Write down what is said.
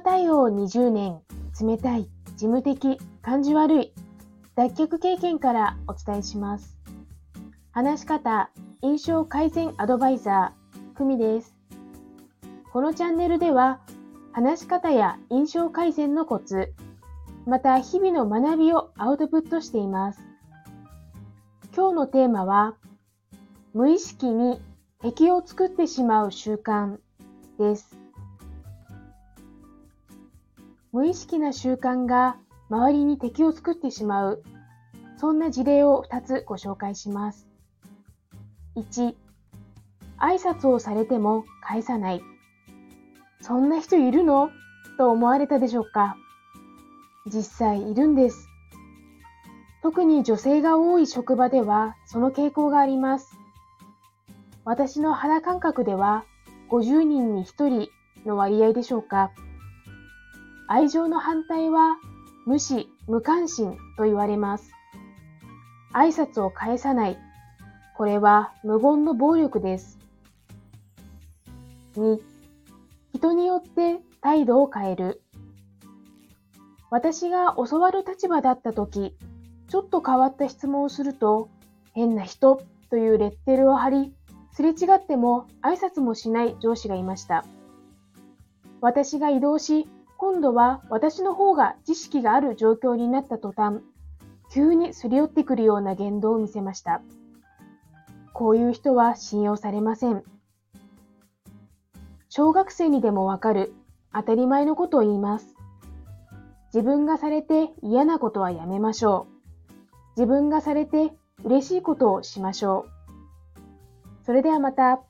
対応20年、冷たい、事務的、感じ悪い、脱却経験からお伝えします。話し方、印象改善アドバイザー、久美です。このチャンネルでは、話し方や印象改善のコツ、また日々の学びをアウトプットしています。今日のテーマは、無意識に敵を作ってしまう習慣です。無意識な習慣が周りに敵を作ってしまう、そんな事例を2つご紹介します。1、挨拶をされても返さない。そんな人いるの？と思われたでしょうか実際いるんです。特に女性が多い職場ではその傾向があります。私の肌感覚では50人に1人の割合でしょうか。愛情の反対は無視、無関心と言われます。挨拶を返さない。これは無言の暴力です。2、人によって態度を変える。私が教わる立場だった時、ちょっと変わった質問をすると、変な人というレッテルを貼り、すれ違っても挨拶もしない上司がいました。私が移動し、今度は私の方が知識がある状況になった途端、急にすり寄ってくるような言動を見せました。こういう人は信用されません。小学生にでもわかる当たり前のことを言います。自分がされて嫌なことはやめましょう。自分がされて嬉しいことをしましょう。それではまた。